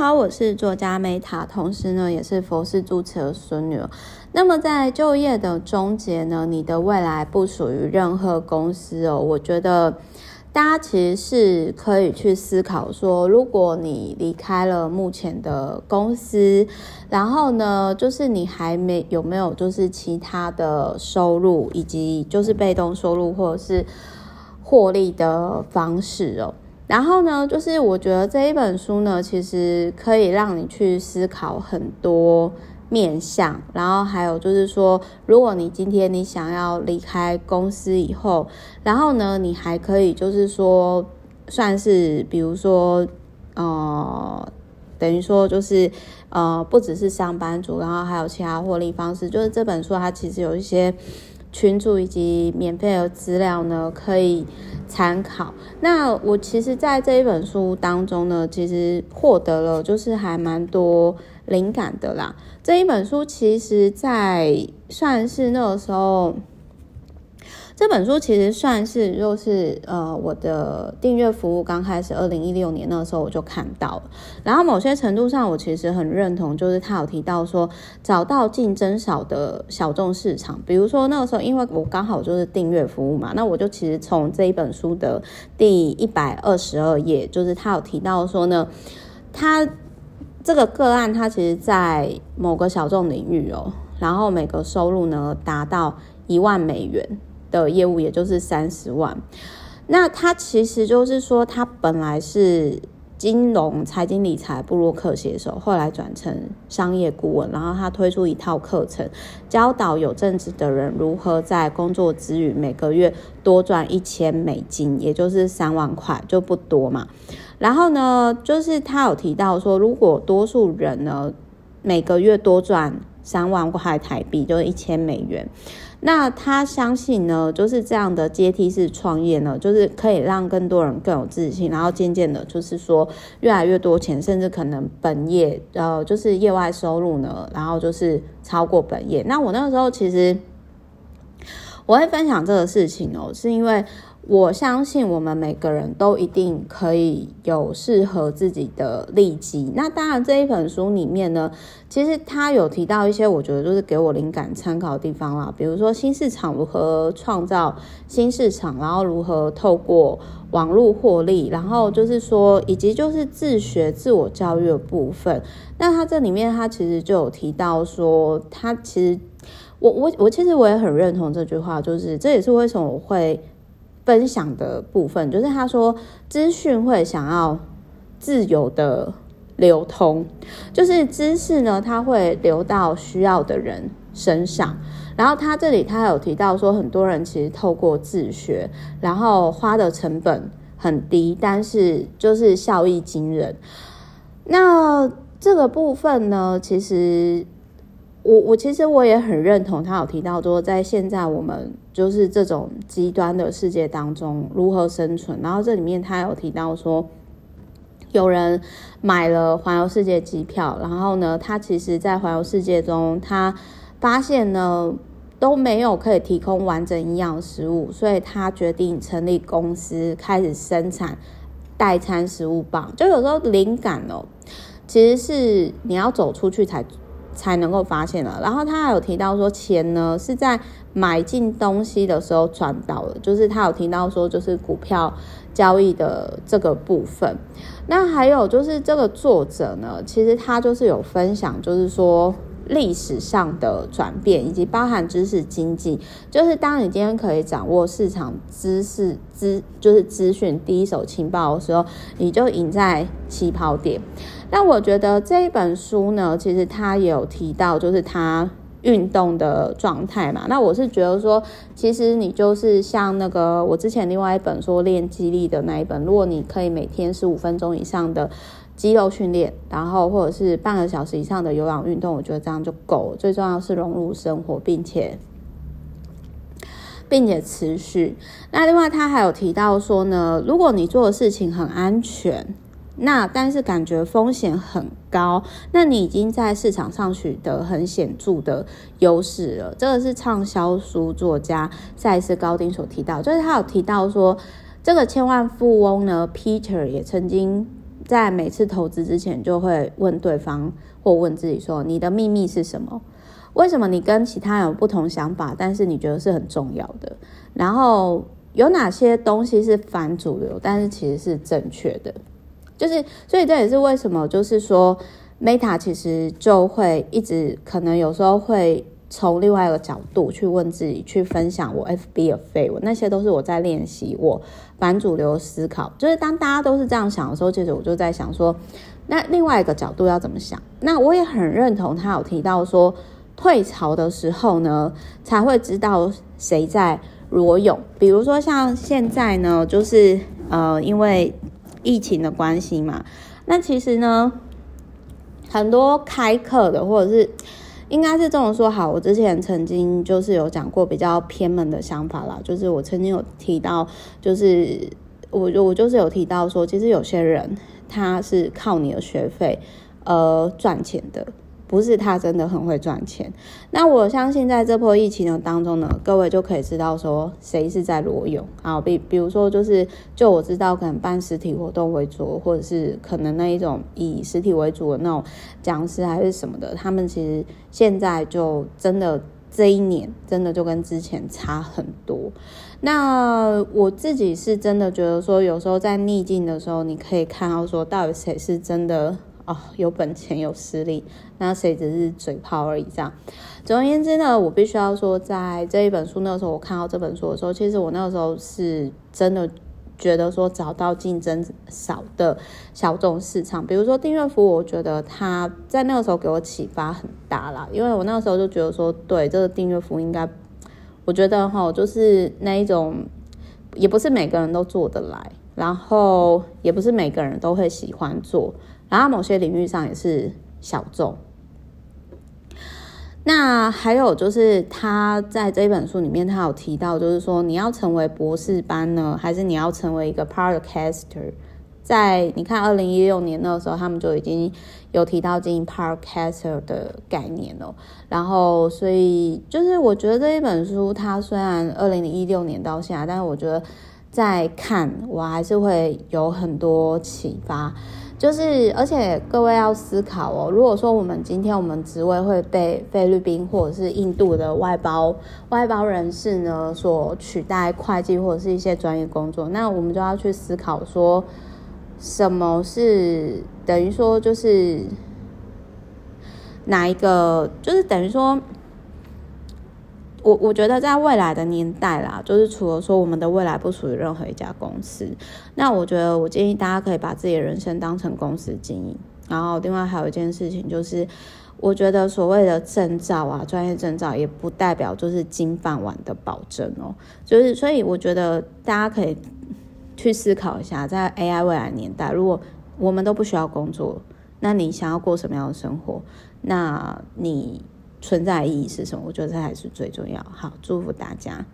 好，我是作家梅塔，同时呢也是佛系主持的孙女。那么在就业的终结呢，你的未来不属于任何公司哦。我觉得大家其实是可以去思考说，如果你离开了目前的公司，然后呢，就是你还没有没有就是其他的收入，以及就是被动收入或者是获利的方式哦。然后呢，就是我觉得这一本书呢，其实可以让你去思考很多面向。然后还有就是说，如果你今天你想要离开公司以后，然后呢，你还可以就是说，算是比如说，呃，等于说就是呃，不只是上班族，然后还有其他获利方式。就是这本书它其实有一些群主以及免费的资料呢，可以。参考。那我其实在这一本书当中呢，其实获得了就是还蛮多灵感的啦。这一本书其实，在算是那个时候。这本书其实算是就是呃我的订阅服务刚开始，二零一六年那个时候我就看到了，然后某些程度上我其实很认同，就是他有提到说找到竞争少的小众市场，比如说那个时候因为我刚好就是订阅服务嘛，那我就其实从这一本书的第一百二十二页，就是他有提到说呢，他这个个案他其实在某个小众领域哦，然后每个收入呢达到一万美元。的业务也就是三十万，那他其实就是说，他本来是金融、财经、理财部落客写手，后来转成商业顾问，然后他推出一套课程，教导有正职的人如何在工作之余每个月多赚一千美金，也就是三万块，就不多嘛。然后呢，就是他有提到说，如果多数人呢每个月多赚三万块台币，就是一千美元。那他相信呢，就是这样的阶梯式创业呢，就是可以让更多人更有自信，然后渐渐的，就是说越来越多钱，甚至可能本业呃，就是业外收入呢，然后就是超过本业。那我那个时候其实我会分享这个事情哦，是因为。我相信我们每个人都一定可以有适合自己的利基。那当然，这一本书里面呢，其实他有提到一些我觉得就是给我灵感参考的地方啦，比如说新市场如何创造新市场，然后如何透过网络获利，然后就是说以及就是自学自我教育的部分。那他这里面他其实就有提到说，他其实我我我其实我也很认同这句话，就是这也是为什么我会。分享的部分就是他说，资讯会想要自由的流通，就是知识呢，它会流到需要的人身上。然后他这里他有提到说，很多人其实透过自学，然后花的成本很低，但是就是效益惊人。那这个部分呢，其实。我我其实我也很认同他有提到说，在现在我们就是这种极端的世界当中如何生存。然后这里面他有提到说，有人买了环游世界机票，然后呢，他其实在环游世界中，他发现呢都没有可以提供完整营养食物，所以他决定成立公司，开始生产代餐食物棒。就有时候灵感哦，其实是你要走出去才。才能够发现了。然后他还有提到说，钱呢是在买进东西的时候赚到的，就是他有提到说，就是股票交易的这个部分。那还有就是这个作者呢，其实他就是有分享，就是说历史上的转变，以及包含知识经济，就是当你今天可以掌握市场知识资，就是资讯第一手情报的时候，你就赢在起跑点。那我觉得这一本书呢，其实他也有提到，就是他运动的状态嘛。那我是觉得说，其实你就是像那个我之前另外一本说练肌力的那一本，如果你可以每天十五分钟以上的肌肉训练，然后或者是半个小时以上的有氧运动，我觉得这样就够。最重要是融入生活，并且并且持续。那另外他还有提到说呢，如果你做的事情很安全。那但是感觉风险很高，那你已经在市场上取得很显著的优势了。这个是畅销书作家塞斯高丁所提到，就是他有提到说，这个千万富翁呢，Peter 也曾经在每次投资之前，就会问对方或问自己说：“你的秘密是什么？为什么你跟其他人有不同想法，但是你觉得是很重要的？然后有哪些东西是反主流，但是其实是正确的？就是，所以这也是为什么，就是说，Meta 其实就会一直可能有时候会。从另外一个角度去问自己，去分享我 FB 的废文，那些都是我在练习我反主流思考。就是当大家都是这样想的时候，其实我就在想说，那另外一个角度要怎么想？那我也很认同他有提到说，退潮的时候呢，才会知道谁在裸泳。比如说像现在呢，就是呃，因为疫情的关系嘛，那其实呢，很多开课的或者是。应该是这么说好，我之前曾经就是有讲过比较偏门的想法啦，就是我曾经有提到，就是我我就是有提到说，其实有些人他是靠你的学费呃赚钱的。不是他真的很会赚钱，那我相信在这波疫情的当中呢，各位就可以知道说谁是在裸泳啊，比比如说就是就我知道可能办实体活动为主，或者是可能那一种以实体为主的那种讲师还是什么的，他们其实现在就真的这一年真的就跟之前差很多。那我自己是真的觉得说，有时候在逆境的时候，你可以看到说到底谁是真的。哦，有本钱有实力，那谁只是嘴炮而已？这样，总而言之呢，我必须要说，在这一本书那个时候，我看到这本书的时候，其实我那个时候是真的觉得说，找到竞争少的小众市场，比如说订阅服务，我觉得它在那个时候给我启发很大啦，因为我那个时候就觉得说，对这个订阅服务应该，我觉得哈，就是那一种，也不是每个人都做得来，然后也不是每个人都会喜欢做。然后某些领域上也是小众。那还有就是他在这一本书里面，他有提到，就是说你要成为博士班呢，还是你要成为一个 podcaster？在你看二零一六年那个时候，他们就已经有提到经营 podcaster 的概念了。然后，所以就是我觉得这一本书，它虽然二零一六年到现在，但是我觉得在看我还是会有很多启发。就是，而且各位要思考哦。如果说我们今天我们职位会被菲律宾或者是印度的外包外包人士呢所取代会计或者是一些专业工作，那我们就要去思考说，什么是等于说就是哪一个，就是等于说。我我觉得在未来的年代啦，就是除了说我们的未来不属于任何一家公司，那我觉得我建议大家可以把自己的人生当成公司经营。然后另外还有一件事情就是，我觉得所谓的证照啊，专业证照也不代表就是金饭碗的保证哦。就是所以我觉得大家可以去思考一下，在 AI 未来年代，如果我们都不需要工作，那你想要过什么样的生活？那你。存在意义是什么？我觉得这才是最重要。好，祝福大家。